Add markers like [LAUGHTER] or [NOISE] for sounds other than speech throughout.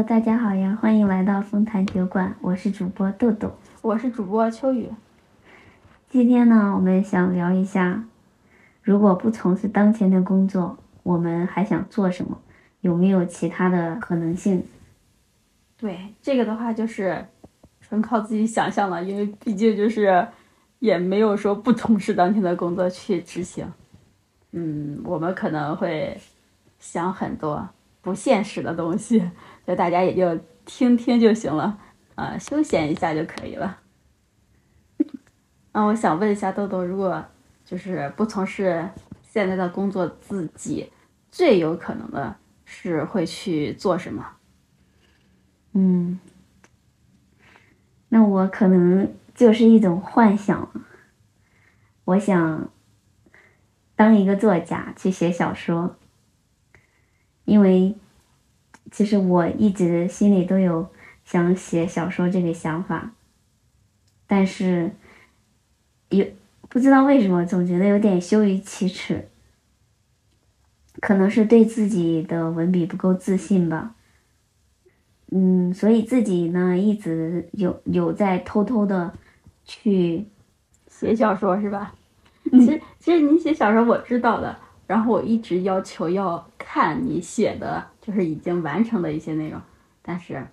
Hello，大家好呀，欢迎来到丰坛酒馆，我是主播豆豆，我是主播秋雨。今天呢，我们想聊一下，如果不从事当前的工作，我们还想做什么？有没有其他的可能性？对这个的话，就是纯靠自己想象了，因为毕竟就是也没有说不从事当前的工作去执行。嗯，我们可能会想很多不现实的东西，就大家也就听听就行了，啊，休闲一下就可以了。那我想问一下豆豆，如果就是不从事现在的工作，自己最有可能的是会去做什么？嗯，那我可能就是一种幻想，我想当一个作家去写小说，因为其实我一直心里都有想写小说这个想法，但是。有不知道为什么总觉得有点羞于启齿，可能是对自己的文笔不够自信吧。嗯，所以自己呢一直有有在偷偷的去写小说，是吧？[LAUGHS] 其实其实你写小说我知道的，然后我一直要求要看你写的就是已经完成的一些内容，但是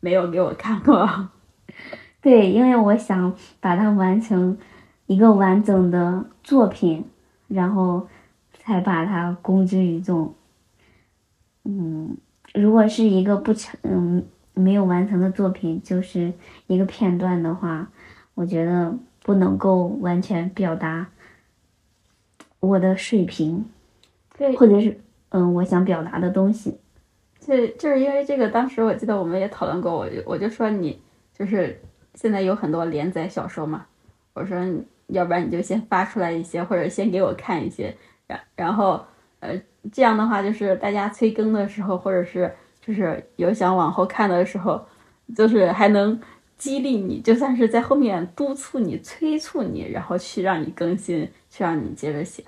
没有给我看过。[LAUGHS] 对，因为我想把它完成。一个完整的作品，然后才把它公之于众。嗯，如果是一个不成，嗯，没有完成的作品，就是一个片段的话，我觉得不能够完全表达我的水平，对，或者是嗯，我想表达的东西。就就是因为这个，当时我记得我们也讨论过，我就我就说你就是现在有很多连载小说嘛，我说。要不然你就先发出来一些，或者先给我看一些，然然后，呃，这样的话就是大家催更的时候，或者是就是有想往后看的时候，就是还能激励你，就算是在后面督促你、催促你，然后去让你更新，去让你接着写，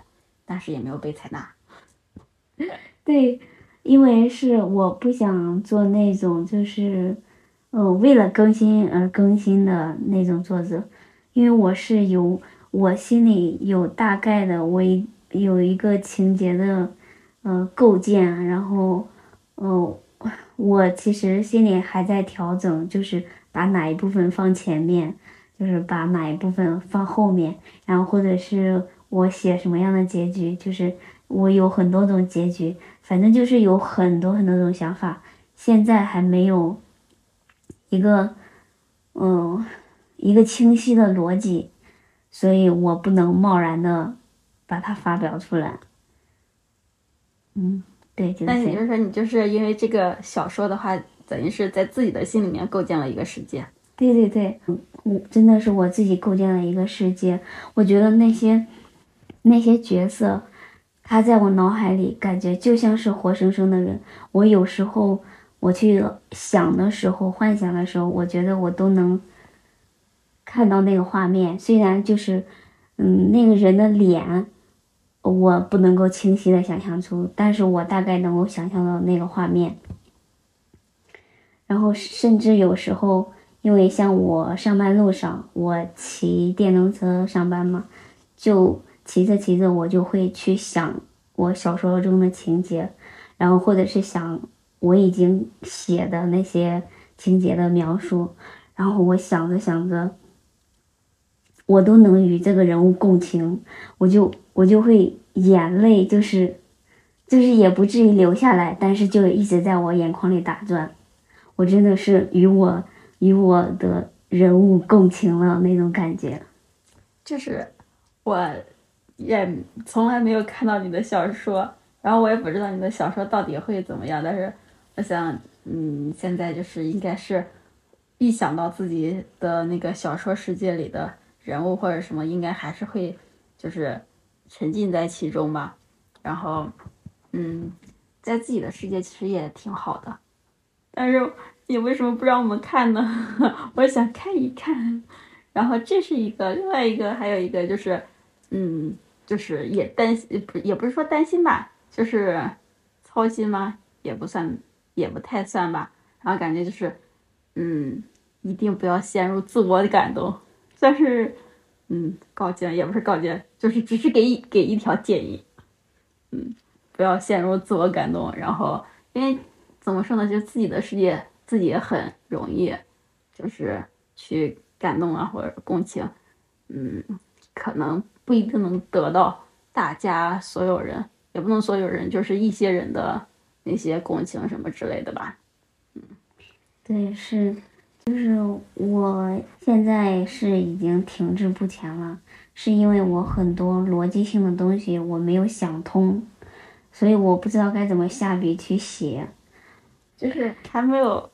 但是也没有被采纳。[LAUGHS] 对，因为是我不想做那种就是，嗯，为了更新而更新的那种作者。因为我是有，我心里有大概的，我一有一个情节的，呃，构建，然后，呃，我其实心里还在调整，就是把哪一部分放前面，就是把哪一部分放后面，然后或者是我写什么样的结局，就是我有很多种结局，反正就是有很多很多种想法，现在还没有一个，嗯。一个清晰的逻辑，所以我不能贸然的把它发表出来。嗯，对。那也就是说，你就是因为这个小说的话，等于是在自己的心里面构建了一个世界。对对对，我真的是我自己构建了一个世界。我觉得那些那些角色，他在我脑海里感觉就像是活生生的人。我有时候我去想的时候，幻想的时候，我觉得我都能。看到那个画面，虽然就是，嗯，那个人的脸，我不能够清晰的想象出，但是我大概能够想象到那个画面。然后甚至有时候，因为像我上班路上，我骑电动车上班嘛，就骑着骑着，我就会去想我小说中的情节，然后或者是想我已经写的那些情节的描述，然后我想着想着。我都能与这个人物共情，我就我就会眼泪就是，就是也不至于流下来，但是就一直在我眼眶里打转。我真的是与我与我的人物共情了那种感觉。就是我也从来没有看到你的小说，然后我也不知道你的小说到底会怎么样。但是我想，嗯，现在就是应该是，一想到自己的那个小说世界里的。人物或者什么应该还是会，就是沉浸在其中吧。然后，嗯，在自己的世界其实也挺好的。但是你为什么不让我们看呢？[LAUGHS] 我想看一看。[LAUGHS] 然后这是一个，另外一个还有一个就是，嗯，就是也担心，也不是说担心吧，就是操心吗？也不算，也不太算吧。然后感觉就是，嗯，一定不要陷入自我的感动，算是，嗯，告诫也不是告诫，就是只是给给一条建议，嗯，不要陷入自我感动，然后因为怎么说呢，就自己的世界自己也很容易，就是去感动啊或者共情，嗯，可能不一定能得到大家所有人，也不能所有人，就是一些人的那些共情什么之类的吧。嗯对，是，就是我现在是已经停滞不前了，是因为我很多逻辑性的东西我没有想通，所以我不知道该怎么下笔去写。就是还没有，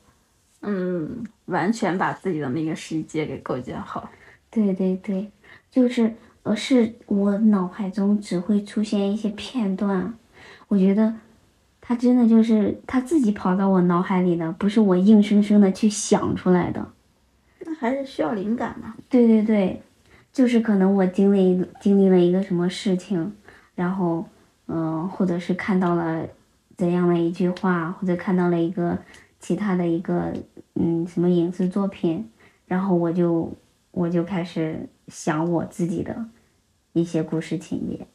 嗯，完全把自己的那个世界给构建好。对对对，就是呃，是我脑海中只会出现一些片段，我觉得他真的就是他自己跑到我脑海里的，不是我硬生生的去想出来的。那还是需要灵感嘛。对对对，就是可能我经历经历了一个什么事情，然后嗯、呃或者是看到了怎样的一句话，或者看到了一个其他的一个嗯什么影视作品，然后我就我就开始想我自己的一些故事情节。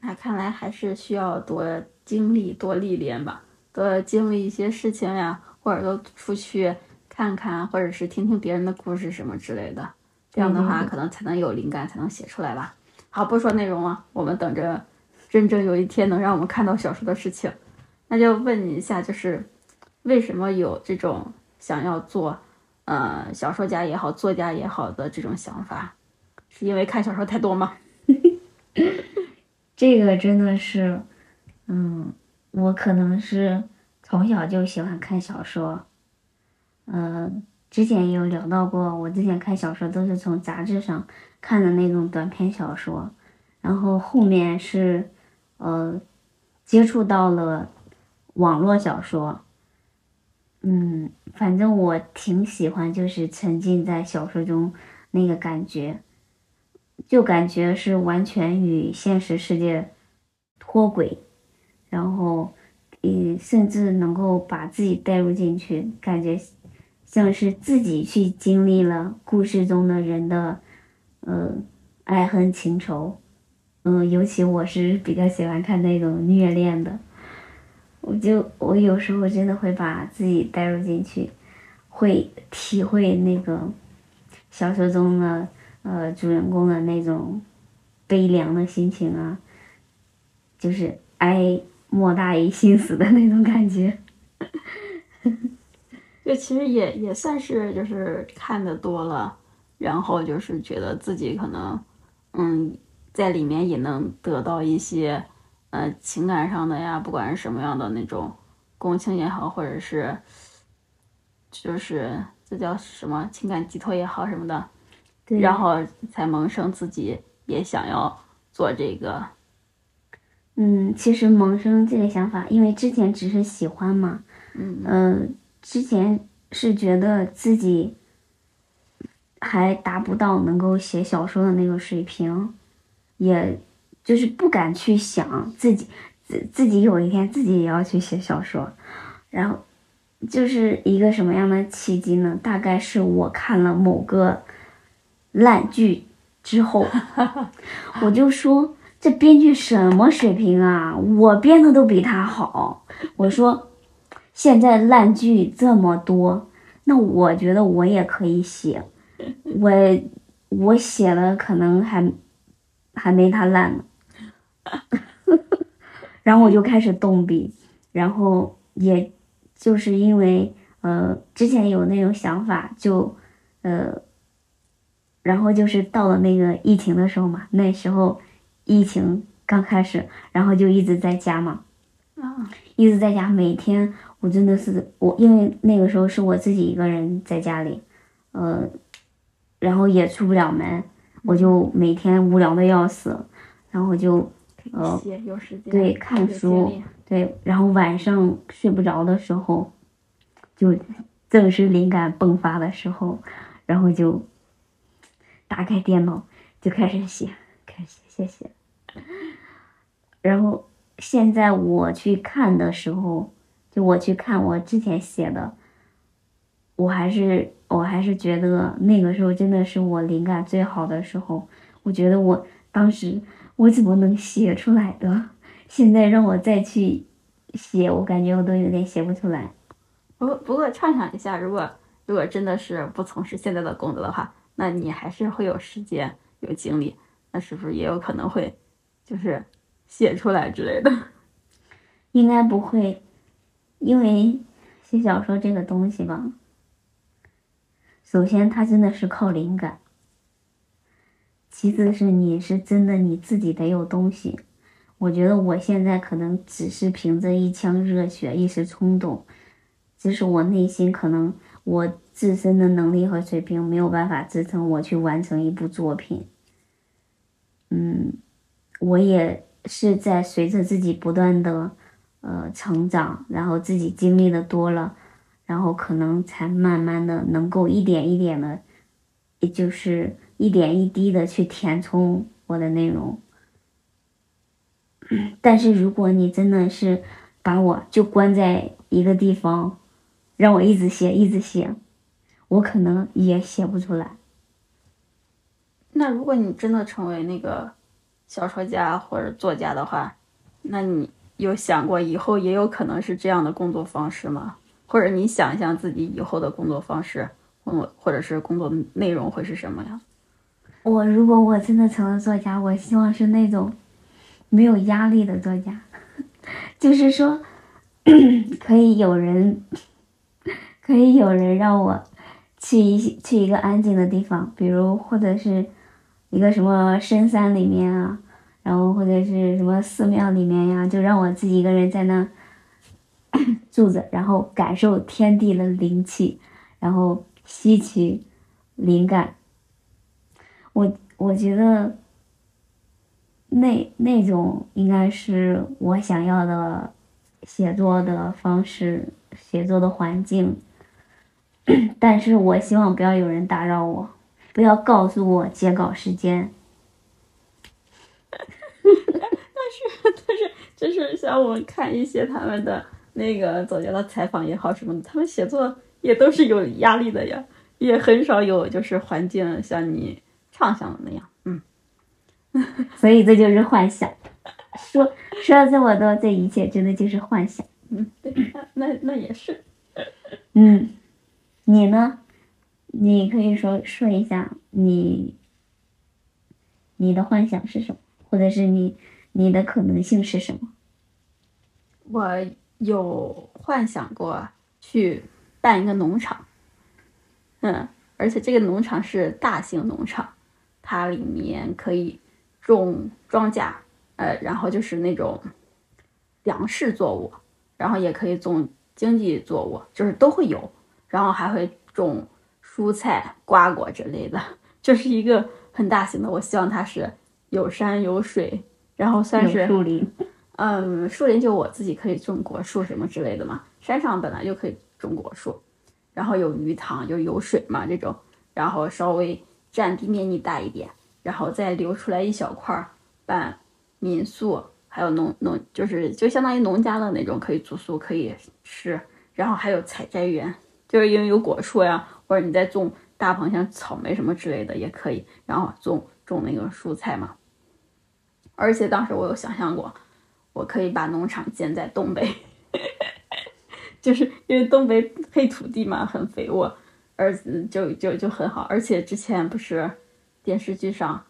那看来还是需要多经历、多历练吧，多经历一些事情呀，或者都出去看看，或者是听听别人的故事什么之类的。这样的话，可能才能有灵感，才能写出来吧。好，不说内容了，我们等着真正有一天能让我们看到小说的事情。那就问你一下，就是为什么有这种想要做呃小说家也好，作家也好的这种想法？是因为看小说太多吗？[LAUGHS] 这个真的是，嗯，我可能是从小就喜欢看小说，嗯，之前也有聊到过，我之前看小说都是从杂志上看的那种短篇小说，然后后面是，呃，接触到了网络小说，嗯，反正我挺喜欢，就是沉浸在小说中那个感觉。就感觉是完全与现实世界脱轨，然后，嗯，甚至能够把自己带入进去，感觉像是自己去经历了故事中的人的，呃，爱恨情仇，嗯、尤其我是比较喜欢看那种虐恋的，我就我有时候真的会把自己带入进去，会体会那个小说中的。呃，主人公的那种悲凉的心情啊，就是哀莫大于心死的那种感觉。[LAUGHS] 这其实也也算是就是看的多了，然后就是觉得自己可能，嗯，在里面也能得到一些，呃，情感上的呀，不管是什么样的那种共情也好，或者是，就是这叫什么情感寄托也好什么的，对，然后才萌生自己也想要做这个，嗯，其实萌生这个想法，因为之前只是喜欢嘛，嗯嗯、之前是觉得自己还达不到能够写小说的那个水平，也就是不敢去想自己自自己有一天自己也要去写小说，然后就是一个什么样的契机呢？大概是我看了某个烂剧之后，[LAUGHS] 我就说这编剧什么水平啊？我编的都比他好。我说。现在烂剧这么多，那我觉得我也可以写，我我写了可能还还没他烂呢，[LAUGHS] 然后我就开始动笔，然后也就是因为呃之前有那种想法，就呃，然后就是到了那个疫情的时候嘛，那时候疫情刚开始，然后就一直在家嘛，啊，一直在家，每天我真的是我，因为那个时候是我自己一个人在家里，呃，然后也出不了门，我就每天无聊的要死，然后就呃写有时间对看书对，然后晚上睡不着的时候，就正是灵感迸发的时候，然后就打开电脑就开始写，开始写写写，然后现在我去看的时候，就我去看我之前写的，我还是我还是觉得那个时候真的是我灵感最好的时候。我觉得我当时我怎么能写出来的？现在让我再去写，我感觉我都有点写不出来。不过不过畅想一下，如果如果真的是不从事现在的工作的话，那你还是会有时间有精力，那是不是也有可能会就是写出来之类的？应该不会，因为写小说这个东西吧，首先它真的是靠灵感，其次是你是真的你自己得有东西。我觉得我现在可能只是凭着一腔热血、一时冲动，只是我内心可能我自身的能力和水平没有办法支撑我去完成一部作品。嗯，我也是在随着自己不断的。呃，成长，然后自己经历的多了，然后可能才慢慢的能够一点一点的，也就是一点一滴的去填充我的内容。但是如果你真的是把我就关在一个地方，让我一直写一直写，我可能也写不出来。那如果你真的成为那个小说家或者作家的话，那你？有想过以后也有可能是这样的工作方式吗？或者你想一想自己以后的工作方式，或或者是工作内容会是什么呀？我如果我真的成了作家，我希望是那种没有压力的作家，[LAUGHS] 就是说 [CLEARS THROAT] 可以有人，可以有人让我去一去一个安静的地方，比如或者是一个什么深山里面啊。然后或者是什么寺庙里面呀，就让我自己一个人在那 [COUGHS] 住着，然后感受天地的灵气，然后吸取灵感。我我觉得那那种应该是我想要的写作的方式，写作的环境。[COUGHS] 但是我希望不要有人打扰我，不要告诉我截稿时间。[LAUGHS] 但是但是就是像我看一些他们的那个作家的采访也好什么的，他们写作也都是有压力的呀，也很少有就是环境像你畅想的那样，嗯，[LAUGHS] 所以这就是幻想。说说了这么多，这一切真的就是幻想。嗯，对，那那也是。嗯，你呢？你可以说说一下你你的幻想是什么，或者是你。你的可能性是什么？我有幻想过去办一个农场，嗯，而且这个农场是大型农场，它里面可以种庄稼，呃，然后就是那种粮食作物，然后也可以种经济作物，就是都会有，然后还会种蔬菜、瓜果之类的，[LAUGHS] 就是一个很大型的。我希望它是有山有水。然后算是树林，嗯，树林就我自己可以种果树什么之类的嘛。山上本来就可以种果树，然后有鱼塘，就有水嘛这种。然后稍微占地面积大一点，然后再留出来一小块儿办民宿，还有农农就是就相当于农家的那种，可以住宿可以吃。然后还有采摘园，就是因为有果树呀，或者你在种大棚像草莓什么之类的也可以，然后种种那个蔬菜嘛。而且当时我有想象过，我可以把农场建在东北，[LAUGHS] 就是因为东北黑土地嘛，很肥沃，而就就就很好。而且之前不是电视剧上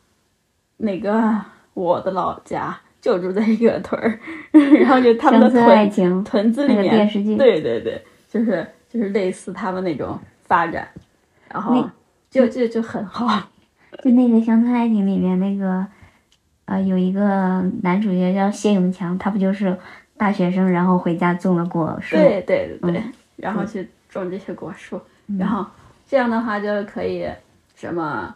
那个我的老家就住在一个屯儿，[LAUGHS] 然后就他们的屯屯子里面，对对对，就是就是类似他们那种发展，然后就就就很好。[LAUGHS] 就那个乡村爱情里面那个。呃，有一个男主角叫谢永强，他不就是大学生，然后回家种了果树，对对对对，然后去种这些果树，然后这样的话就可以什么，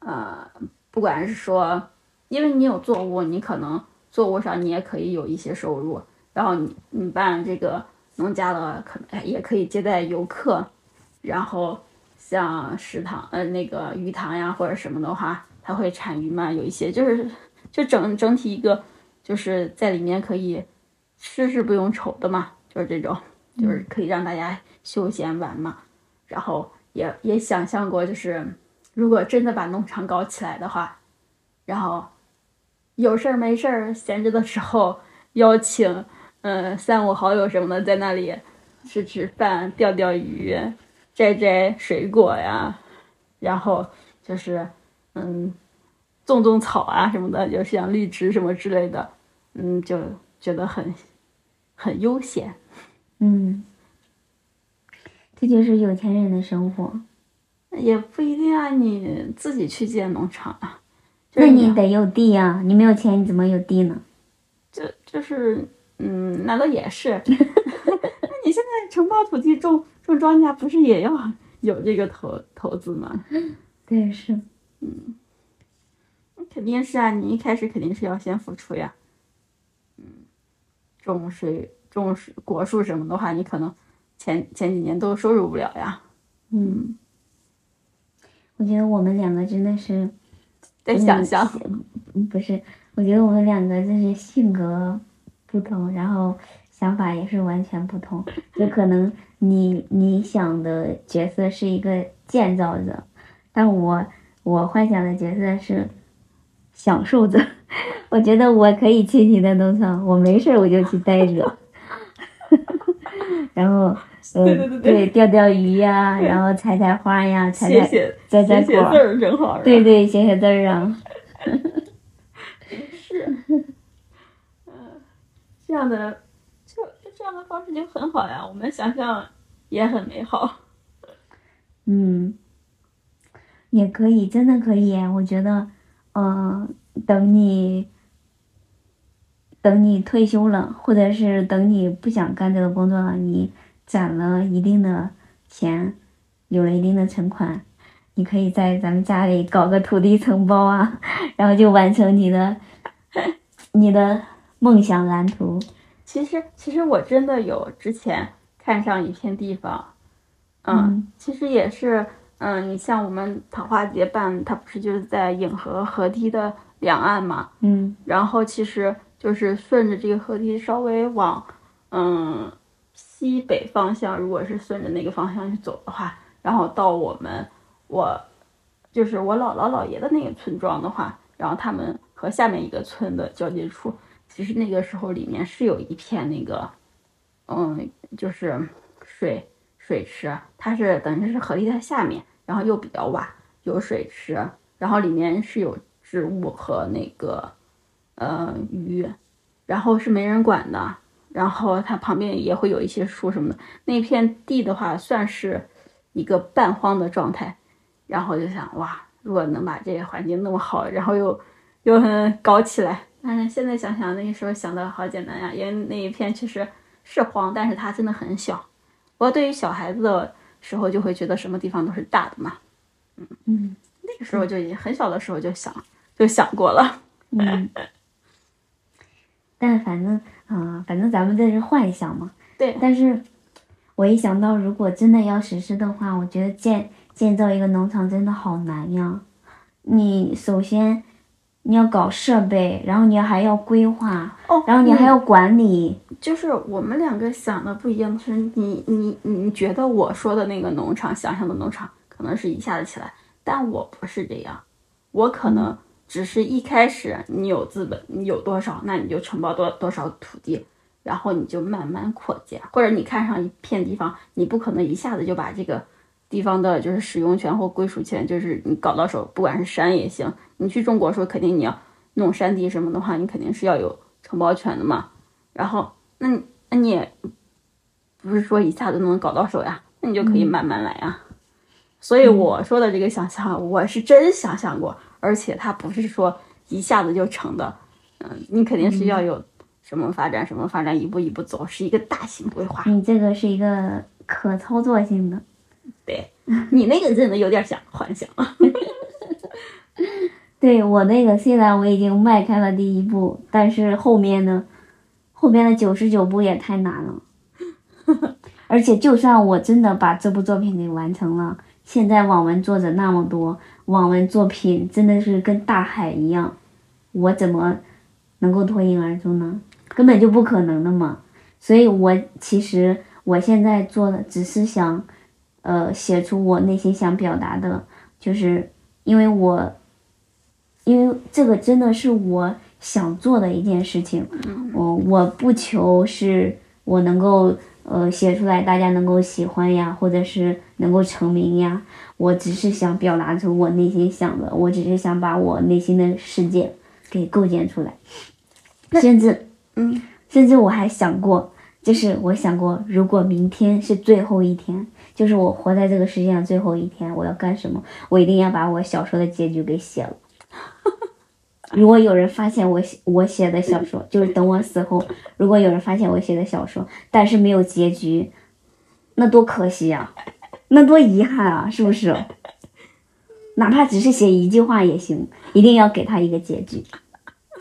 呃，不管是说，因为你有作物，你可能作物上你也可以有一些收入，然后你你办这个农家乐，可能也可以接待游客，然后像食堂呃那个鱼塘呀或者什么的话，它会产鱼嘛，有一些就是。就整整体一个，就是在里面可以吃是不用愁的嘛，就是这种，就是可以让大家休闲玩嘛。然后也也想象过，就是如果真的把农场搞起来的话，然后有事儿没事儿闲着的时候邀请嗯三五好友什么的在那里吃吃饭、钓钓鱼、摘摘水果呀，然后就是嗯种种草啊什么的，就像绿植什么之类的，嗯，就觉得很很悠闲。嗯，这就是有钱人的生活。也不一定啊，你自己去建农场啊。那你得有地啊，你没有钱你怎么有地呢？就就是，嗯，那倒也是。[LAUGHS] 那你现在承包土地种种庄稼，不是也要有这个投投资吗？[LAUGHS] 对，是。嗯，肯定是啊，你一开始肯定是要先付出呀。嗯，种水种水果树什么的话，你可能前前几年都收入不了呀。嗯。我觉得我们两个真的是在想象，不是？我觉得我们两个就是性格不同，然后想法也是完全不同。就可能你你想的角色是一个建造者，但我我幻想的角色是享受者。[LAUGHS] 我觉得我可以去你的农场，我没事我就去待着，然后。对对钓钓鱼呀，然后采采花呀，采采摘摘果，写字儿真好。对对，写写字儿啊。[LAUGHS] 是，嗯，这样的就就这样的方式就很好呀，我们想象也很美好。[LAUGHS] 嗯，也可以，真的可以。我觉得，嗯，等你等你退休了，或者是等你不想干这个工作了，你。攒了一定的钱，有了一定的存款，你可以在咱们家里搞个土地承包啊，然后就完成你的 [LAUGHS] 你的梦想蓝图。其实，其实我真的有之前看上一片地方，嗯，其实也是，嗯，你像我们桃花节办，它不是就是在颍河河堤的两岸嘛，嗯，然后其实就是顺着这个河堤稍微往，嗯。西北方向，如果是顺着那个方向去走的话，然后到我们我就是我姥姥姥爷的那个村庄的话，然后他们和下面一个村的交界处，其实那个时候里面是有一片那个，嗯，就是水水池，它是等于是河堤的下面，然后又比较洼，有水池，然后里面是有植物和那个呃鱼，然后是没人管的。然后它旁边也会有一些树什么的，那片地的话算是一个半荒的状态。然后就想，哇，如果能把这个环境弄好，然后又又很搞起来，但是，现在想想那个时候想的好简单呀，因为那一片确实是荒，但是它真的很小。不过对于小孩子的时候，就会觉得什么地方都是大的嘛。嗯嗯，那个时候就已经很小的时候就想就想过了。嗯，[LAUGHS] 但反正。啊，反正咱们这是幻想嘛。对。但是，我一想到如果真的要实施的话，我觉得建建造一个农场真的好难呀。你首先你要搞设备，然后你还要规划，哦，然后你还要管理。就是我们两个想的不一样的是，你你你觉得我说的那个农场，想象的农场可能是一下子起来，但我不是这样，我可能。只是一开始你有资本，你有多少，那你就承包多多少土地，然后你就慢慢扩建，或者你看上一片地方，你不可能一下子就把这个地方的就是使用权或归属权，就是你搞到手，不管是山也行，你去中国说，肯定你要弄山地什么的话，你肯定是要有承包权的嘛。然后，那那你也不是说一下子能搞到手呀，那你就可以慢慢来呀。所以我说的这个想象，我是真想象过。而且它不是说一下子就成的，嗯，你肯定是要有什么发展，什么发展，一步一步走，是一个大型规划。你这个是一个可操作性的，对你那个真的有点像幻想。[LAUGHS] 对我那个虽然我已经迈开了第一步，但是后面呢，后面的九十九步也太难了。[LAUGHS] 而且就算我真的把这部作品给完成了，现在网文作者那么多。网文作品真的是跟大海一样，我怎么能够脱颖而出呢？根本就不可能的嘛。所以，我其实我现在做的只是想呃，写出我内心想表达的，就是因为我，因为这个真的是我想做的一件事情。我我不求是我能够呃写出来大家能够喜欢呀，或者是能够成名呀。我只是想表达出我内心想的，我只是想把我内心的世界给构建出来。甚至，嗯，甚至我还想过，就是我想过，如果明天是最后一天，就是我活在这个世界上最后一天，我要干什么？我一定要把我小说的结局给写了。[LAUGHS] 如果有人发现我写我写的小说，就是等我死后，如果有人发现我写的小说，但是没有结局，那多可惜呀，那多遗憾啊，是不是？哪怕只是写一句话也行，一定要给他一个结局。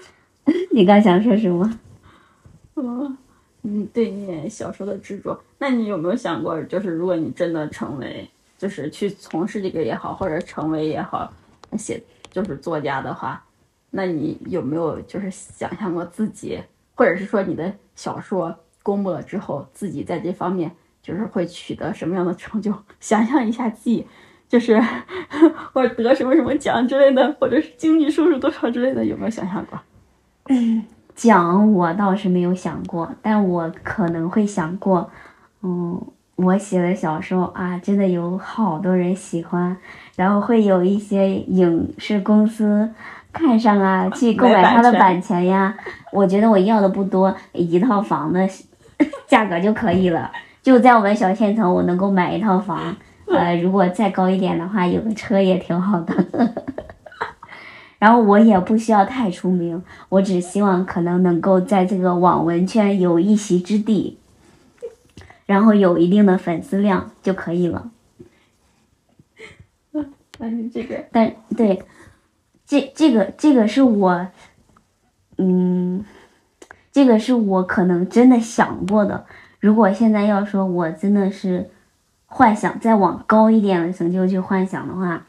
[LAUGHS] 你刚想说什么？[LAUGHS] 嗯，嗯，对你小说的执着，那你有没有想过，就是如果你真的成为，就是去从事这个也好，或者成为也好，写就是作家的话，那你有没有就是想象过自己，或者是说你的小说公布了之后，自己在这方面就是会取得什么样的成就？[LAUGHS] 想象一下自己，就是或者得什么什么奖之类的，或者是经济收入多少之类的，有没有想象过？[COUGHS] 奖我倒是没有想过，但我可能会想过，嗯，我写的小说啊，真的有好多人喜欢，然后会有一些影视公司看上啊，[LAUGHS] 去购买它的版权呀。我觉得我要的不多，一套房的价格就可以了，就在我们小县城，我能够买一套房。呃，如果再高一点的话，有个车也挺好的。[LAUGHS] 然后我也不需要太出名，我只希望可能能够在这个网文圈有一席之地，然后有一定的粉丝量就可以了。[LAUGHS] 但是这个，但对，这这个这个是我，嗯，这个是我可能真的想过的。如果现在要说我真的是幻想再往高一点的成就去幻想的话。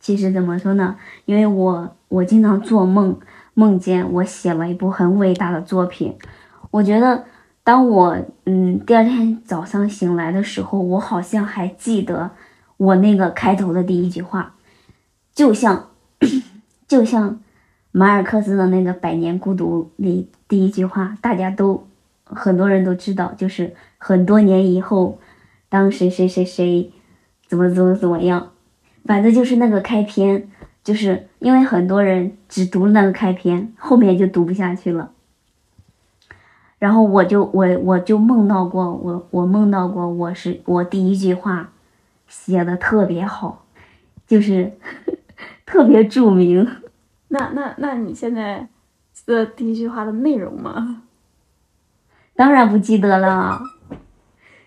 其实怎么说呢？因为我我经常做梦，梦见我写了一部很伟大的作品。我觉得，当我嗯第二天早上醒来的时候，我好像还记得我那个开头的第一句话，就像就像马尔克斯的那个《百年孤独》里第一句话，大家都很多人都知道，就是很多年以后，当谁谁谁谁怎么怎么怎么样。反正就是那个开篇，就是因为很多人只读了那个开篇，后面就读不下去了。然后我就我我就梦到过，我我梦到过，我是我第一句话写的特别好，就是 [LAUGHS] 特别著名。那那那你现在的第一句话的内容吗？[LAUGHS] 当然不记得了，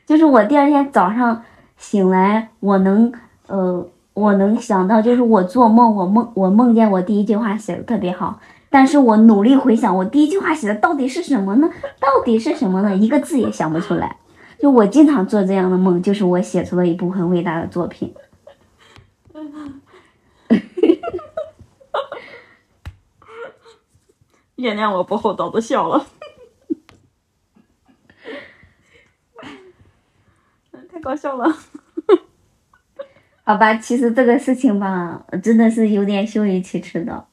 就是我第二天早上醒来，我能呃。我能想到，就是我做梦，我梦我梦见我第一句话写的特别好，但是我努力回想，我第一句话写的到底是什么呢？到底是什么呢？一个字也想不出来。就我经常做这样的梦，就是我写出了一部很伟大的作品。原谅我不厚道的笑了，[LAUGHS] 太搞笑了。[LAUGHS] 好吧，其实这个事情吧，真的是有点羞于启齿的，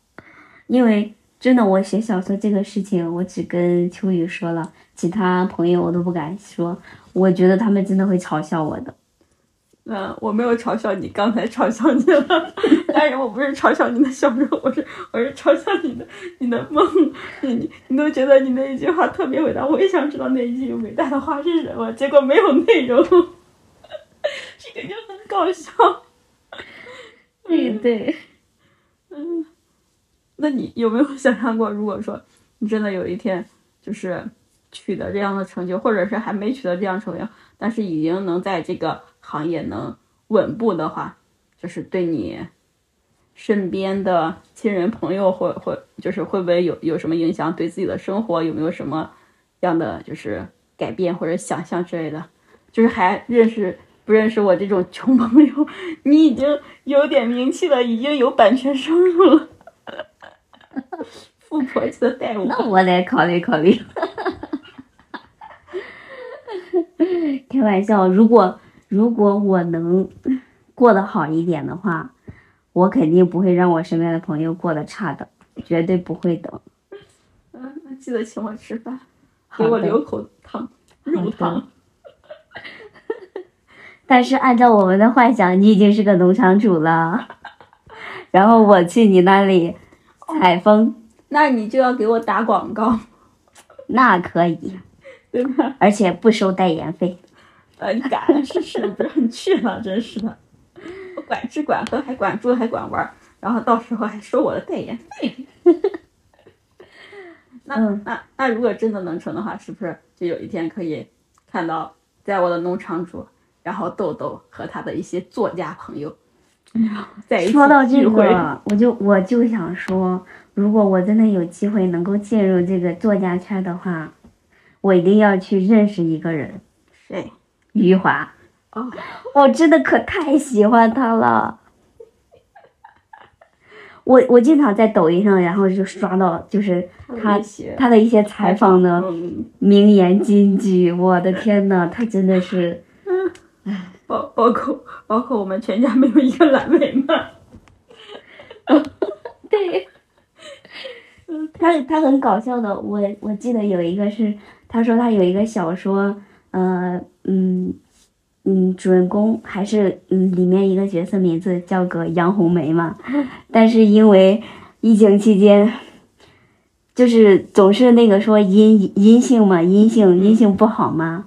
因为真的我写小说这个事情，我只跟秋雨说了，其他朋友我都不敢说，我觉得他们真的会嘲笑我的。嗯，我没有嘲笑你，刚才嘲笑你了，[LAUGHS] 但是我不是嘲笑你的小说，我是我是嘲笑你的你的梦，你你都觉得你那一句话特别伟大，我也想知道那一句伟大的话是什么，结果没有内容，[LAUGHS] 这个就很搞笑。对对，嗯，那你有没有想象过，如果说你真的有一天就是取得这样的成就，或者是还没取得这样成就，但是已经能在这个行业能稳步的话，就是对你身边的亲人朋友或或就是会不会有有什么影响？对自己的生活有没有什么样的就是改变或者想象之类的？就是还认识。不认识我这种穷朋友，[LAUGHS] 你已经有点名气了，已经有版权收入了，[LAUGHS] 富婆级的待遇。那我得考虑考虑。[LAUGHS] 开玩笑，如果如果我能过得好一点的话，我肯定不会让我身边的朋友过得差的，绝对不会的。嗯，记得请我吃饭，给我留口汤，肉汤。但是按照我们的幻想，你已经是个农场主了，然后我去你那里采风，那你就要给我打广告，那可以，[LAUGHS] 对吧？而且不收代言费。呃，你敢是是不让你去了，真是的。我管吃管喝，还管住还管玩，然后到时候还收我的代言费。[LAUGHS] 那、嗯那那如果真的能成的话，是不是就有一天可以看到，在我的农场主，然后豆豆和他的一些作家朋友，[LAUGHS] 在一起说到这聚会个，我就我就想说，如果我真的有机会能够进入这个作家圈的话，我一定要去认识一个人，谁？余华。哦，我真的可太喜欢他了。我我经常在抖音上，然后就刷到就是他他的一些采访的嗯，名言金句，我的天呐，他真的是，包包括包括我们全家没有一个阑尾嘛。[LAUGHS] 对，他他很搞笑的，我我记得有一个是，他说他有一个小说，呃嗯嗯，主人公还是嗯里面一个角色名字叫个杨红梅嘛，[LAUGHS] 但是因为疫情期间，就是总是那个说阴阴性嘛，阴性阴性不好嘛，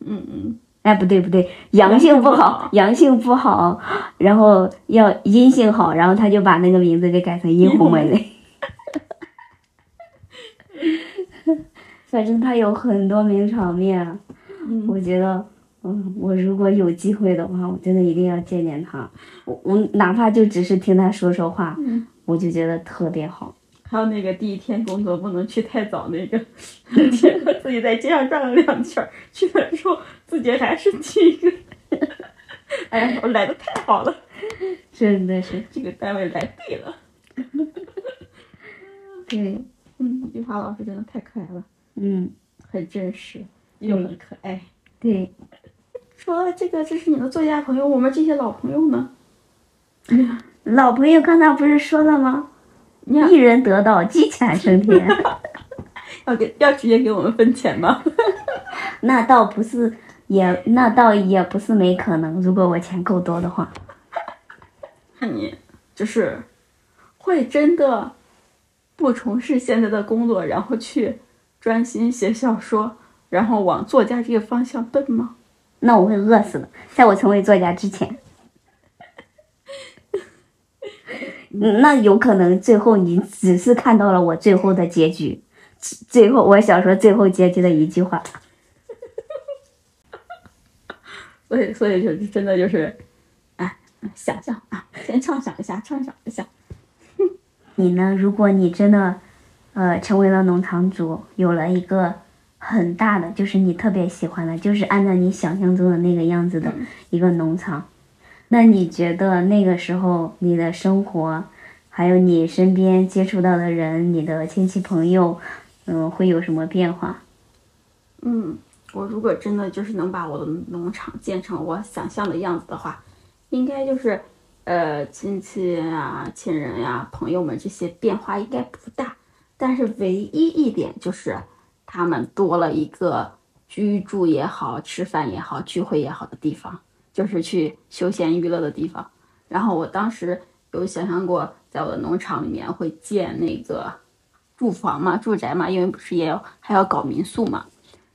嗯嗯，哎，不对不对，阳性不好，阳性不好，然后要阴性好，然后他就把那个名字给改成殷红梅了。[LAUGHS] 反正他有很多名场面，嗯我觉得，嗯，我如果有机会的话，我真的一定要见见他。我我哪怕就只是听他说说话，嗯我就觉得特别好。还有那个第一天工作不能去太早那个，结果自己在街上转了两圈儿，去了之后自己还是第一个。[LAUGHS] 哎呀，我来的太好了，真的是，这个单位来对了。对，嗯，玉华老师真的太可爱了，嗯，很真实又很可爱。对，除了这个，这是你的作家朋友，我们这些老朋友呢？老朋友刚才不是说了吗？一人得道，鸡犬升天。[LAUGHS] 要给要直接给我们分钱吗？[LAUGHS] 那倒不是，也那倒也不是没可能。如果我钱够多的话，[LAUGHS] 那你就是会真的不从事现在的工作，然后去专心写小说，然后往作家这个方向奔吗？那我会饿死的。在我成为作家之前，[LAUGHS] 嗯那有可能最后你只是看到了我最后的结局，最后我小说最后结局的一句话。[LAUGHS] 所以，所以就是真的就是，哎，想象啊，先畅想一下，畅想一下。[LAUGHS] 你呢？如果你真的，呃，成为了农场主，有了一个很大的，就是你特别喜欢的，就是按照你想象中的那个样子的一个农场，那你觉得那个时候你的生活，还有你身边接触到的人，你的亲戚朋友，嗯、会有什么变化？嗯，我如果真的就是能把我的农场建成我想象的样子的话，应该就是，呃，亲戚啊、亲人呀、朋友们这些变化应该不大，但是唯一一点就是，他们多了一个居住也好、吃饭也好、聚会也好的地方，就是去休闲娱乐的地方。然后我当时有想象过，在我的农场里面会建那个住房嘛、住宅嘛，因为不是也要还要搞民宿嘛。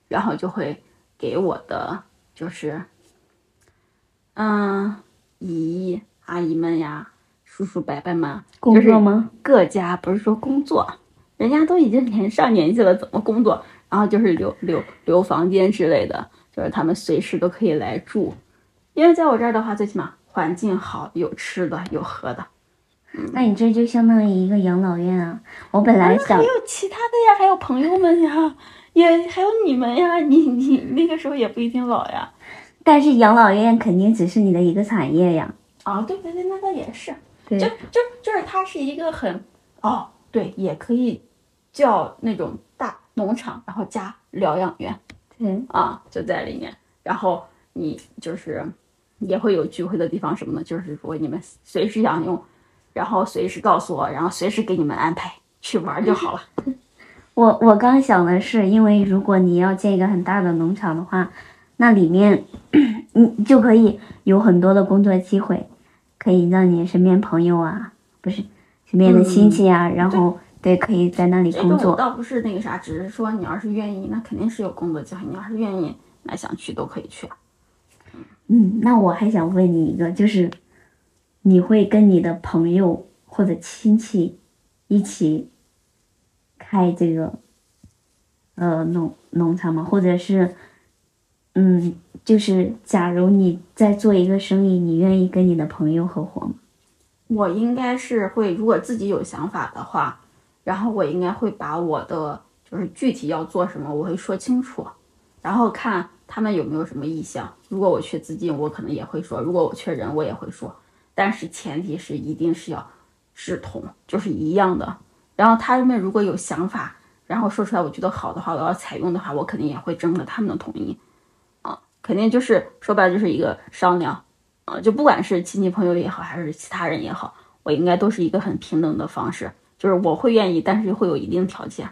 然后就会给我的就是，嗯，姨姨阿姨们呀、叔叔伯伯们，工作吗？各家不是说工作，人家都已经年上年纪了，怎么工作？然后就是留留留房间之类的，就是他们随时都可以来住，因为在我这儿的话，最起码环境好，有吃的，有喝的。那你这就相当于一个养老院啊！我本来想还，有其他的呀，还有朋友们呀，也还有你们呀，你你那个时候也不一定老呀。但是养老院肯定只是你的一个产业呀。啊，对对对，那倒也是，对就就就是它是一个很哦，对，也可以叫那种大农场，然后加疗养院嗯，啊，就在里面。然后你就是也会有聚会的地方什么的，就是如果你们随时想用，然后随时告诉我，然后随时给你们安排去玩就好了。[LAUGHS] 我我刚想的是，因为如果你要建一个很大的农场的话，那里面 [CLEARS THROAT] 你就可以有很多的工作机会，可以让你身边朋友啊，不是身边的亲戚啊，然后对，可以在那里工作。倒不是那个啥，只是说你要是愿意，那肯定是有工作机会。你要是愿意，那想去都可以去。嗯，那我还想问你一个，就是你会跟你的朋友或者亲戚一起开这个呃农农场吗？或者是嗯，就是假如你在做一个生意，你愿意跟你的朋友合伙吗？我应该是会，如果自己有想法的话，然后我应该会把我的就是具体要做什么，我会说清楚，然后看他们有没有什么意向。如果我缺资金，我可能也会说；如果我缺人，我也会说。但是前提是一定是要志同，就是一样的。然后他们如果有想法，然后说出来我觉得好的话，我要采用的话，我肯定也会征得他们的同意。啊，肯定就是说白了就是一个商量。啊，就不管是亲戚朋友也好，还是其他人也好，我应该都是一个很平等的方式，就是我会愿意，但是会有一定条件。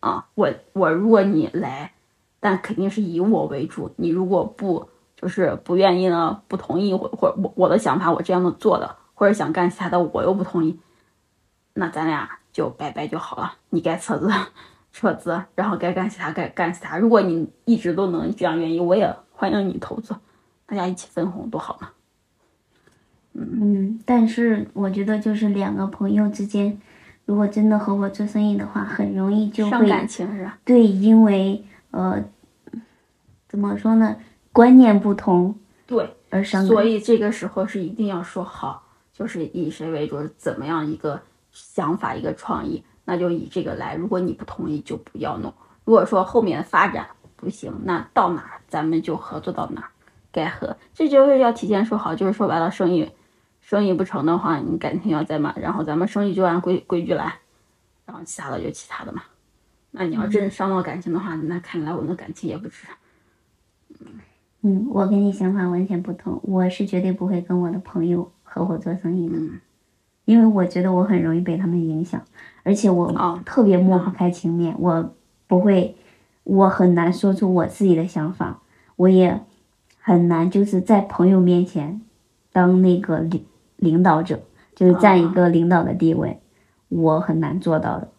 啊，我我如果你来，但肯定是以我为主，你如果不就是不愿意呢，不同意或或我我的想法我这样的做的，或者想干其他的我又不同意，那咱俩就拜拜就好了，你该撤资撤资，然后该干其他该干其他。如果你一直都能这样愿意，我也欢迎你投资，大家一起分红多好呢。嗯，但是我觉得就是两个朋友之间，如果真的合伙做生意的话，很容易就会伤感情是吧？对，因为呃，怎么说呢，观念不同对，而伤感。所以这个时候是一定要说好，就是以谁为主，怎么样一个想法一个创意，那就以这个来。如果你不同意，就不要弄。如果说后面发展不行，那到哪儿咱们就合作到哪儿，该合，这就是要提前说好。就是说白了，生意生意不成的话，你感情要再买，然后咱们生意就按规规矩来，然后其他的就其他的嘛。那你要真伤到感情的话，那看来我们的感情也不值。嗯，我跟你想法完全不同，我是绝对不会跟我的朋友合伙做生意的，嗯因为我觉得我很容易被他们影响，而且我哦特别抹不开情面，我不会，我很难说出我自己的想法，我也很难就是在朋友面前当那个领领导者，就是占一个领导的地位，我很难做到的。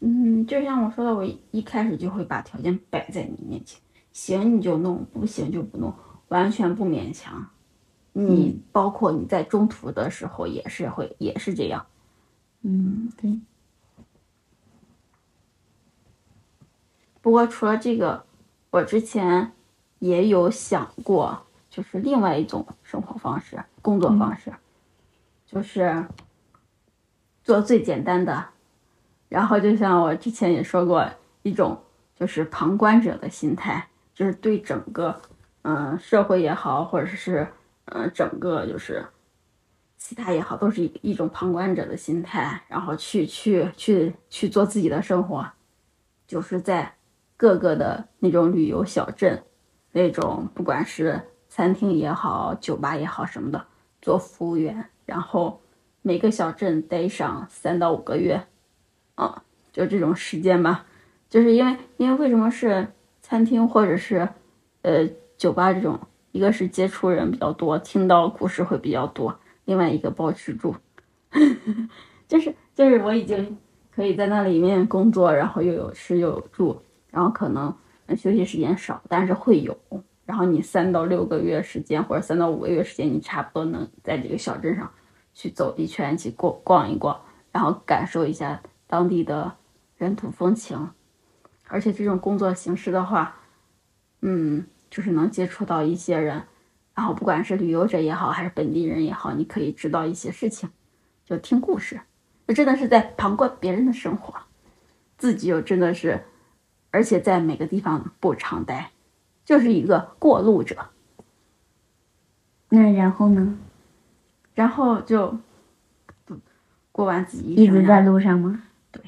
嗯，就像我说的，我一一开始就会把条件摆在你面前，行你就弄，不行就不弄，完全不勉强。你包括你在中途的时候也是会也是这样。嗯，对，不过除了这个，我之前也有想过，就是另外一种生活方式、工作方式，就是做最简单的。然后就像我之前也说过，一种就是旁观者的心态，就是对整个嗯、社会也好，或者是嗯、整个就是其他也好，都是一一种旁观者的心态，然后去去去去做自己的生活，就是在各个的那种旅游小镇，那种不管是餐厅也好，酒吧也好什么的，做服务员，然后每个小镇待上三到五个月，啊，就这种时间吧。就是因为因为为什么是餐厅或者是呃酒吧这种，一个是接触人比较多，听到故事会比较多，另外一个包吃住，[LAUGHS] 就是就是我已经可以在那里面工作，然后又有吃又有住，然后可能休息时间少，但是会有。然后你三到六个月时间，或者三到五个月时间，你差不多能在这个小镇上去走一圈，去逛逛一逛，然后感受一下当地的人土风情。而且这种工作形式的话，嗯，就是能接触到一些人，然后不管是旅游者也好，还是本地人也好，你可以知道一些事情，就听故事，这真的是在旁观别人的生活，自己又真的是，而且在每个地方不常待，就是一个过路者，那然后呢？然后就不过完自己一直在路上吗？对。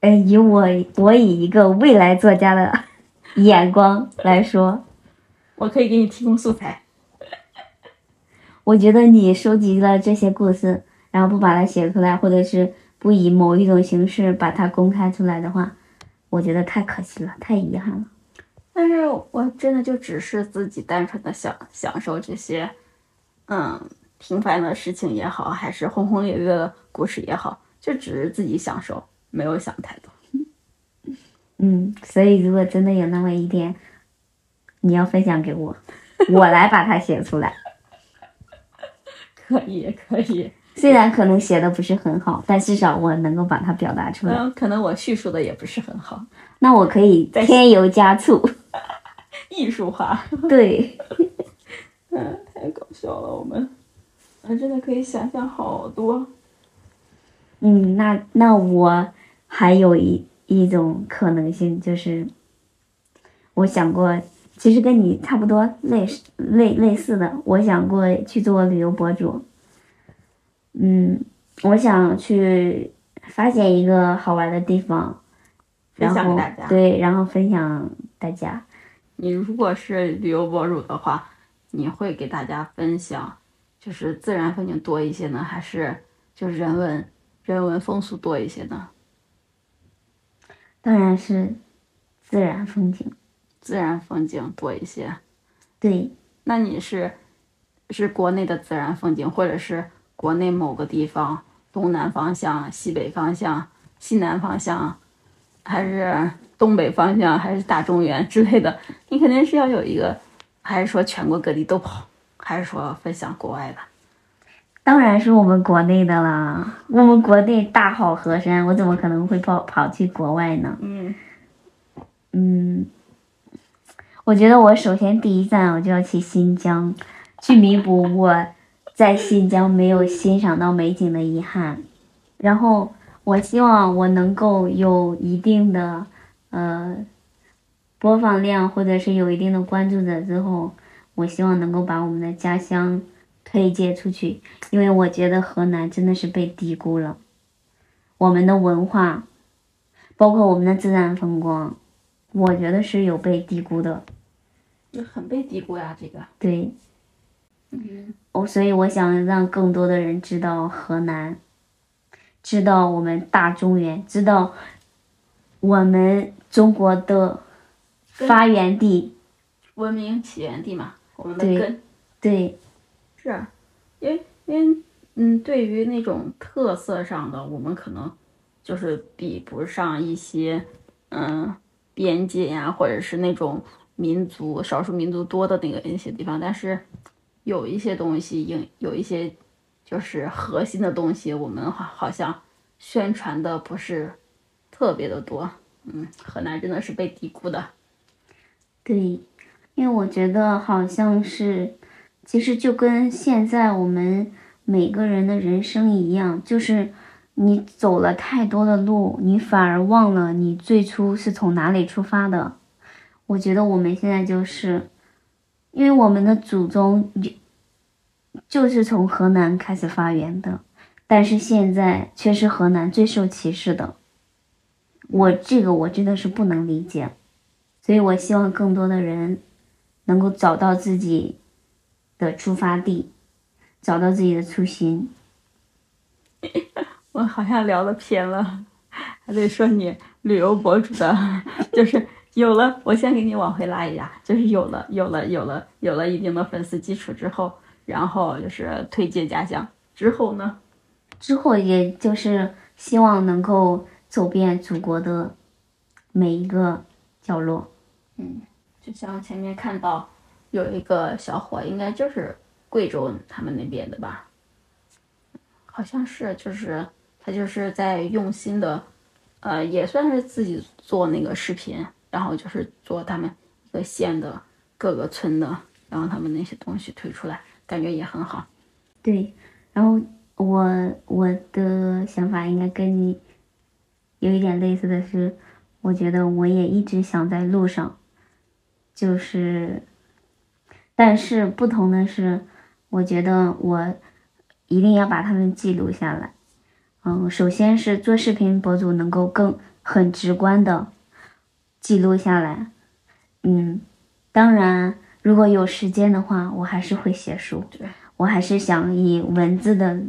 呃，以我我以一个未来作家的 [LAUGHS] 眼光来说，我可以给你提供素材。我觉得你收集了这些故事，然后不把它写出来，或者是不以某一种形式把它公开出来的话，我觉得太可惜了，太遗憾了。但是我真的就只是自己单纯的享享受这些，嗯，平凡的事情也好，还是轰轰烈烈的故事也好，就只是自己享受，没有想太多。[LAUGHS] 嗯，所以如果真的有那么一天，你要分享给我，我来把它写出来。[LAUGHS] 可以，可以。虽然可能写的不是很好，但至少我能够把它表达出来。嗯，可能我叙述的也不是很好。那我可以添油加醋，[LAUGHS] 艺术化。[LAUGHS] 对。[LAUGHS] 嗯，太搞笑了，我们，啊，真的可以想象好多。嗯，那那我还有一一种可能性，就是我想过。其实跟你差不多类似类类似的，我想过去做旅游博主。嗯，我想去发现一个好玩的地方，分享给大家。对，然后分享大家。你如果是旅游博主的话，你会给大家分享，就是自然风景多一些呢，还是就是人文人文风俗多一些呢？当然是自然风景。自然风景多一些，对。那你是是国内的自然风景，或者是国内某个地方东南方向、西北方向、西南方向，还是东北方向，还是大中原之类的？你肯定是要有一个，还是说全国各地都跑，还是说分享国外的？当然是我们国内的啦，我们国内大好河山，我怎么可能会跑跑去国外呢？嗯嗯。我觉得我首先第一站我就要去新疆，去弥补我在新疆没有欣赏到美景的遗憾。然后我希望我能够有一定的呃播放量，或者是有一定的关注者之后，我希望能够把我们的家乡推介出去，因为我觉得河南真的是被低估了，我们的文化，包括我们的自然风光，我觉得是有被低估的。就很被低估呀，这个。对。嗯。我所以我想让更多的人知道河南，知道我们大中原，知道我们中国的发源地，文明起源地嘛，我们的根。对。是，因为因为嗯，对于那种特色上的，我们可能就是比不上一些嗯边界呀，或者是那种。民族少数民族多的那个一些地方，但是有一些东西，有有一些就是核心的东西，我们好好像宣传的不是特别的多。嗯，河南真的是被低估的。对，因为我觉得好像是，其实就跟现在我们每个人的人生一样，就是你走了太多的路，你反而忘了你最初是从哪里出发的。我觉得我们现在就是，因为我们的祖宗就就是从河南开始发源的，但是现在却是河南最受歧视的。我这个我真的是不能理解，所以我希望更多的人能够找到自己的出发地，找到自己的初心。[LAUGHS] 我好像聊的偏了，还得说你旅游博主的，[LAUGHS] 就是。有了，我先给你往回拉一拉，就是有了，有了，有了，有了一定的粉丝基础之后，然后就是推荐家乡之后呢，之后也就是希望能够走遍祖国的每一个角落。嗯，就像前面看到有一个小伙，应该就是贵州他们那边的吧？好像是，就是他就是在用心的，呃，也算是自己做那个视频。然后就是做他们一个县的各个村的，然后他们那些东西推出来，感觉也很好。对，然后我我的想法应该跟你有一点类似的是，我觉得我也一直想在路上，就是，但是不同的是，我觉得我一定要把他们记录下来。嗯，首先是做视频博主能够更很直观的。记录下来，嗯，当然，如果有时间的话，我还是会写书。对，我还是想以文字的，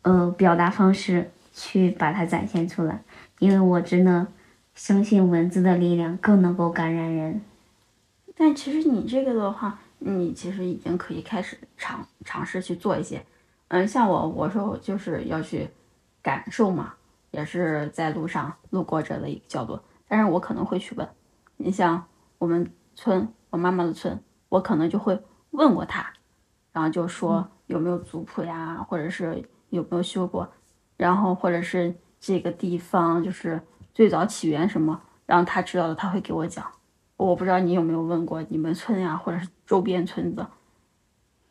呃，表达方式去把它展现出来，因为我真的相信文字的力量更能够感染人。但其实你这个的话，你其实已经可以开始尝尝试去做一些。嗯，像我，我说我就是要去感受嘛，也是在路上路过这的一个角度，但是我可能会去问。你像我们村，我妈妈的村，我可能就会问过他，然后就说有没有族谱呀，或者是有没有修过，然后或者是这个地方就是最早起源什么，然后他知道的他会给我讲。我不知道你有没有问过你们村呀，或者是周边村子，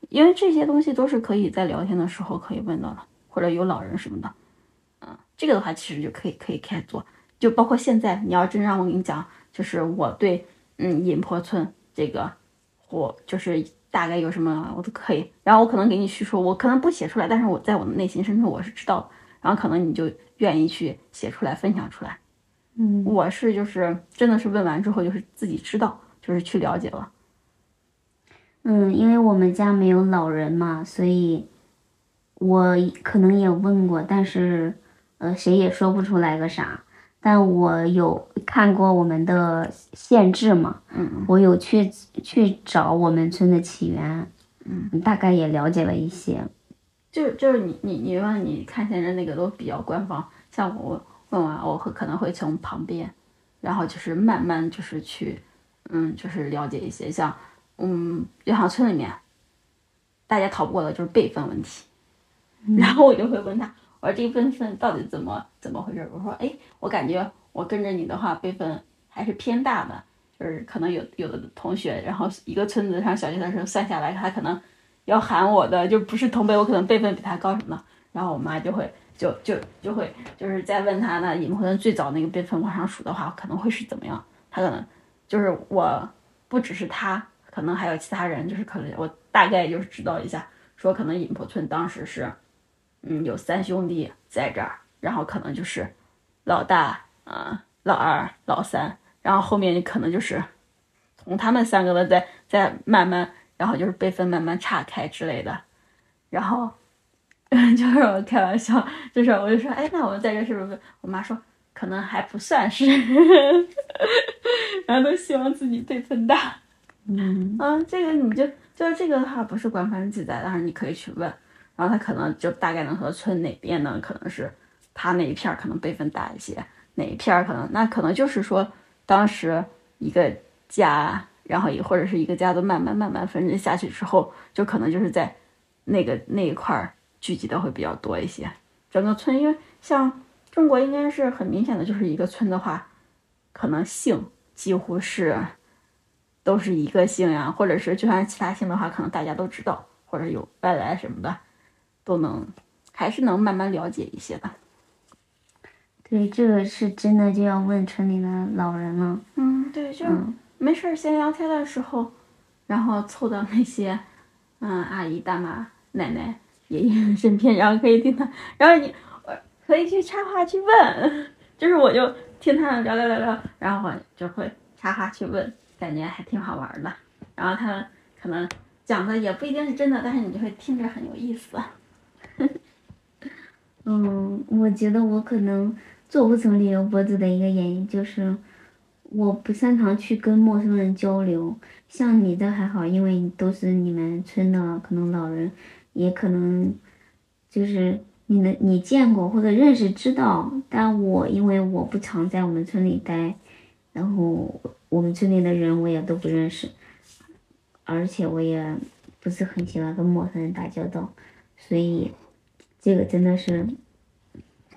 因为这些东西都是可以在聊天的时候可以问到的，或者有老人什么的，嗯，这个的话其实就可以可以开始做，就包括现在你要真让我给你讲。就是我对，嗯，隐坡村这个，我就是大概有什么我都可以，然后我可能给你叙述，我可能不写出来，但是我在我的内心深处我是知道，然后可能你就愿意去写出来分享出来，嗯，我是就是真的是问完之后就是自己知道，就是去了解了，嗯，因为我们家没有老人嘛，所以我可能也问过，但是呃谁也说不出来个啥。但我有看过我们的县志嘛，嗯，我有去去找我们村的起源，嗯，大概也了解了一些。就就是你你你问你看现在那个都比较官方，像我问完我会可能会从旁边，然后就是慢慢就是去，嗯，就是了解一些像，嗯，就像村里面，大家逃不过的就是辈分问题，然后我就会问他。我这个辈分到底怎么怎么回事？我说，哎，我感觉我跟着你的话，辈分还是偏大的，就是可能有有的同学，然后一个村子上小学的时候算下来，他可能要喊我的就不是同辈，我可能辈分比他高什么的。然后我妈就会就就就会就是在问他那隐婚最早那个辈分往上数的话，可能会是怎么样？他可能就是我不只是他，可能还有其他人，就是可能我大概就是知道一下，说可能隐婆村当时是。嗯，有三兄弟在这儿，然后可能就是老大，啊，老二，老三，然后后面可能就是从他们三个的再再慢慢，然后就是辈分慢慢岔开之类的，然后 [LAUGHS] 就是我开玩笑，就是我就说，哎，那我们在这是不是？我妈说可能还不算是，[LAUGHS] 然后都希望自己辈分大，嗯啊，这个你就就是这个的话不是官方记载，但是你可以去问。然后他可能就大概能和村哪边呢？可能是他那一片可能辈分大一些，哪一片可能那可能就是说当时一个家，然后也或者是一个家都慢慢慢慢分支下去之后，就可能就是在那个那一块聚集的会比较多一些。整个村因为像中国应该是很明显的，就是一个村的话，可能姓几乎是都是一个姓呀，或者是就算其他姓的话，可能大家都知道，或者有外来什么的。都能，还是能慢慢了解一些吧。对，这个是真的就要问城里的老人了。嗯，对，就没事儿闲聊天的时候，然后凑到那些，嗯，阿姨、大妈、奶奶、爷爷身边，然后可以听他，然后你，可以去插话去问，就是我就听他们聊聊聊聊，然后我就会插话去问，感觉还挺好玩的。然后他们可能讲的也不一定是真的，但是你就会听着很有意思。[LAUGHS] 嗯，我觉得我可能做不成旅游博主的一个原因就是，我不擅长去跟陌生人交流。像你这还好，因为都是你们村的可能老人，也可能就是你的你见过或者认识知道。但我因为我不常在我们村里待，然后我们村里的人我也都不认识，而且我也不是很喜欢跟陌生人打交道，所以。这个真的是，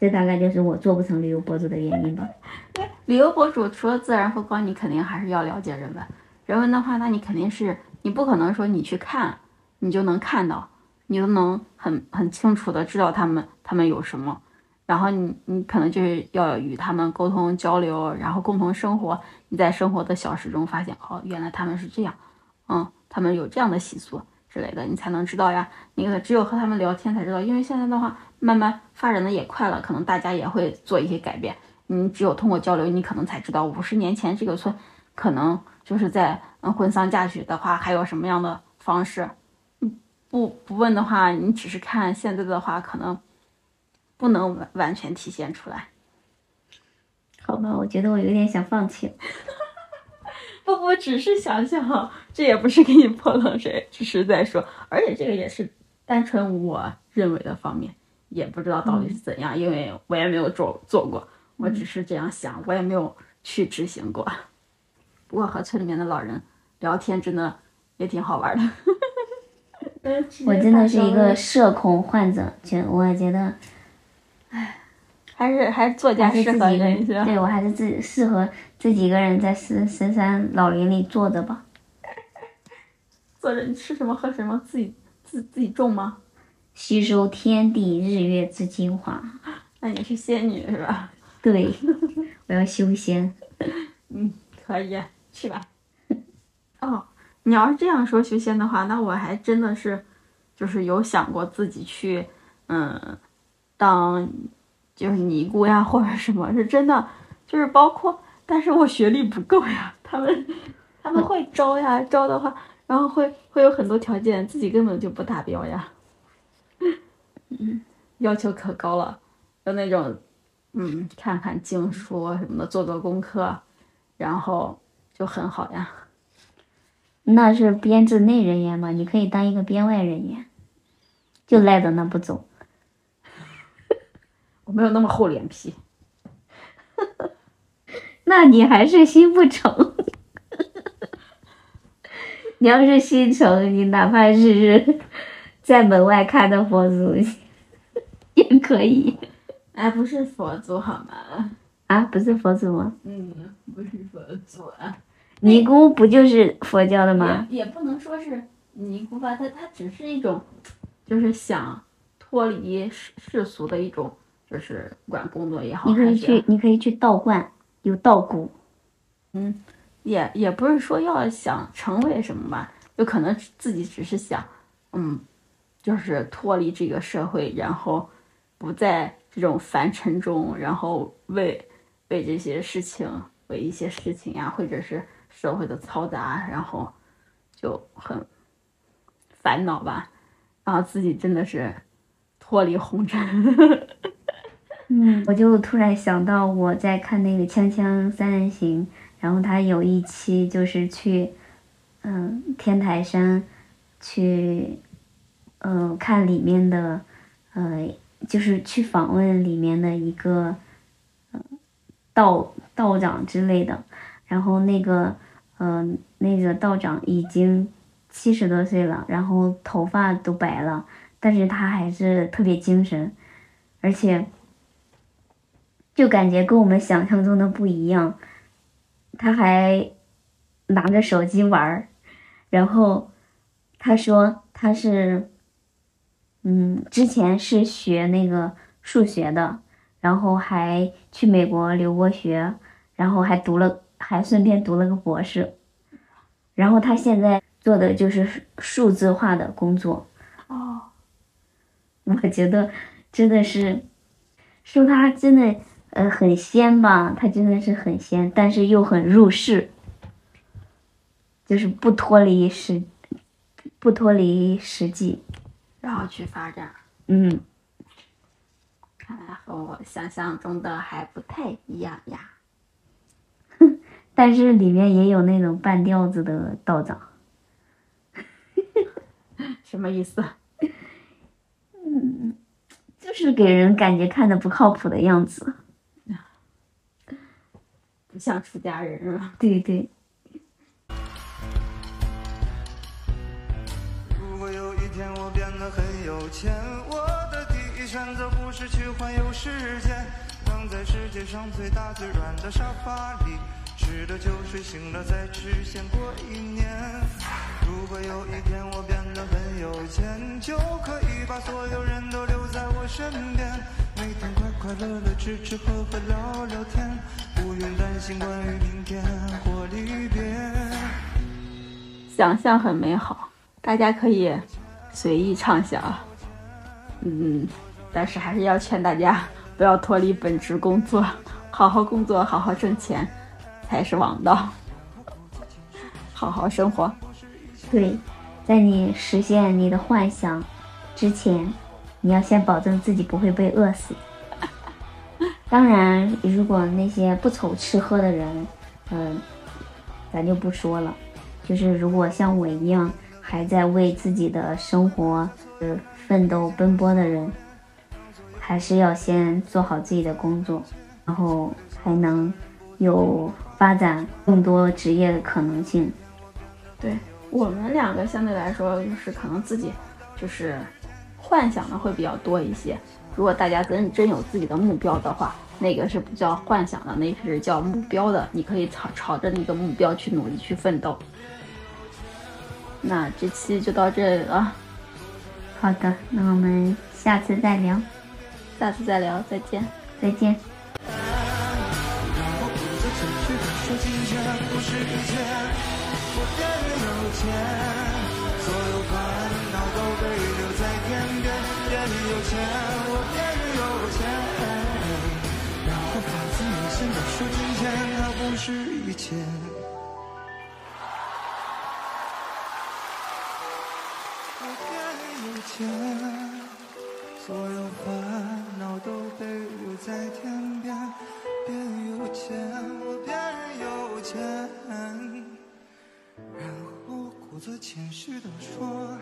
这大概就是我做不成旅游博主的原因吧。旅游博主除了自然风光，你肯定还是要了解人文。人文的话，那你肯定是你不可能说你去看，你就能看到，你都能很很清楚的知道他们他们有什么。然后你你可能就是要与他们沟通交流，然后共同生活。你在生活的小事中发现，哦，原来他们是这样，嗯，他们有这样的习俗。之类的，你才能知道呀。你只有和他们聊天才知道，因为现在的话，慢慢发展的也快了，可能大家也会做一些改变。你只有通过交流，你可能才知道五十年前这个村可能就是在嗯婚丧嫁娶的话，还有什么样的方式？嗯，不不问的话，你只是看现在的话，可能不能完完全体现出来。好吧，我觉得我有点想放弃了。[LAUGHS] 不不，只是想想，这也不是给你泼冷水，只是在说，而且这个也是单纯我认为的方面，也不知道到底是怎样，因为我也没有做做过，我只是这样想，我也没有去执行过。不过和村里面的老人聊天真的也挺好玩的。[LAUGHS] 我真的是一个 [LAUGHS] 社恐患者，觉我觉得还是还是作家适合一个人，是吧。对我还是自适合自己一个人在深深山老林里坐着吧，[LAUGHS] 坐着你吃什么喝什么，自己自自己种吗？吸收天地日月之精华。那你是仙女是吧？[LAUGHS] 对，我要修仙。[LAUGHS] 嗯可以，去吧。哦，你要是这样说修仙的话，那我还真的是，就是有想过自己去，嗯，当就是尼姑呀，或者什么，是真的，就是包括，但是我学历不够呀，他们他们会招呀，招的话，然后会会有很多条件，自己根本就不达标呀，嗯，[LAUGHS] 要求可高了，就那种，嗯，看看经书什么的，做做功课。然后就很好呀。那是编制内人员嘛，你可以当一个编外人员，就赖在那不走。我没有那么厚脸皮。[LAUGHS] 那你还是心不诚。你要是心诚，你哪怕是 [LAUGHS] 在门外看的佛祖也可以哎，不是佛祖好吗？啊，不是佛祖吗？嗯，不是佛祖啊。尼姑不就是佛教的吗？也也不能说是尼姑吧，它它只是一种，就是想脱离世世俗的一种，就是不管工作也好，你可以去，你可以去道观，有道姑。也也不是说要想成为什么吧，就可能自己只是想，嗯，就是脱离这个社会，然后不在这种凡尘中，然后为为这些事情，为一些事情呀，或者是社会的嘈杂，然后就很烦恼吧，然后自己真的是脱离红尘。嗯，我就突然想到我在看那个《锵锵三人行》，然后他有一期就是去，嗯，天台山，去，嗯，看里面的，呃，就是去访问里面的一个，嗯，道道长之类的，然后那个，嗯、那个道长已经七十多岁了，然后头发都白了，但是他还是特别精神，而且。就感觉跟我们想象中的不一样。他还拿着手机玩儿，然后他说他是，嗯，之前是学那个数学的，然后还去美国留过学，然后还读了，还顺便读了个博士。然后他现在做的就是数字化的工作。哦，[LAUGHS] 我觉得真的是，说他真的。呃，很仙吧？他真的是很仙，但是又很入世，就是不脱离实，不脱离实际。然后去发展，嗯，看来和我想象中的还不太一样呀。[LAUGHS] 但是里面也有那种半吊子的道长，[LAUGHS] 什么意思？嗯，就是给人感觉看着不靠谱的样子。不像出家人是吧？对对，如果有一天我变得很有钱，我的第一选择不是去环游世界，躺在世界上最大最软的沙发里，吃了就睡，醒了再吃，先过一年。如果有一天我变得很有钱，就可以把所有人都留在我身边，每天快快乐乐吃吃喝喝聊聊天，不用担心关于明天或离别。想象很美好，大家可以随意畅想。嗯，但是还是要劝大家不要脱离本职工作，好好工作，好好挣钱才是王道。[LAUGHS] 好好生活。对，在你实现你的幻想之前，你要先保证自己不会被饿死。[LAUGHS] 当然，如果那些不愁吃喝的人，嗯、咱就不说了。就是如果像我一样还在为自己的生活呃奋斗奔波的人，还是要先做好自己的工作，然后才能有发展更多职业的可能性。对我们两个相对来说，就是可能自己就是幻想的会比较多一些。如果大家真真有自己的目标的话，那个是不叫幻想的，那个是叫目标的。你可以朝朝着那个目标去努力去奋斗。那这期就到这里了，好的，那我们下次再聊，下次再聊，再见。再见。是一切，我变有钱，所有烦恼都被留在天边。变有钱，我变有钱，然后发自内心的说金钱它不是一切。我变有钱。所有烦恼都被留在天边，变有钱，我变然后故作谦虚地说，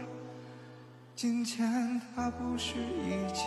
金钱它不是一切。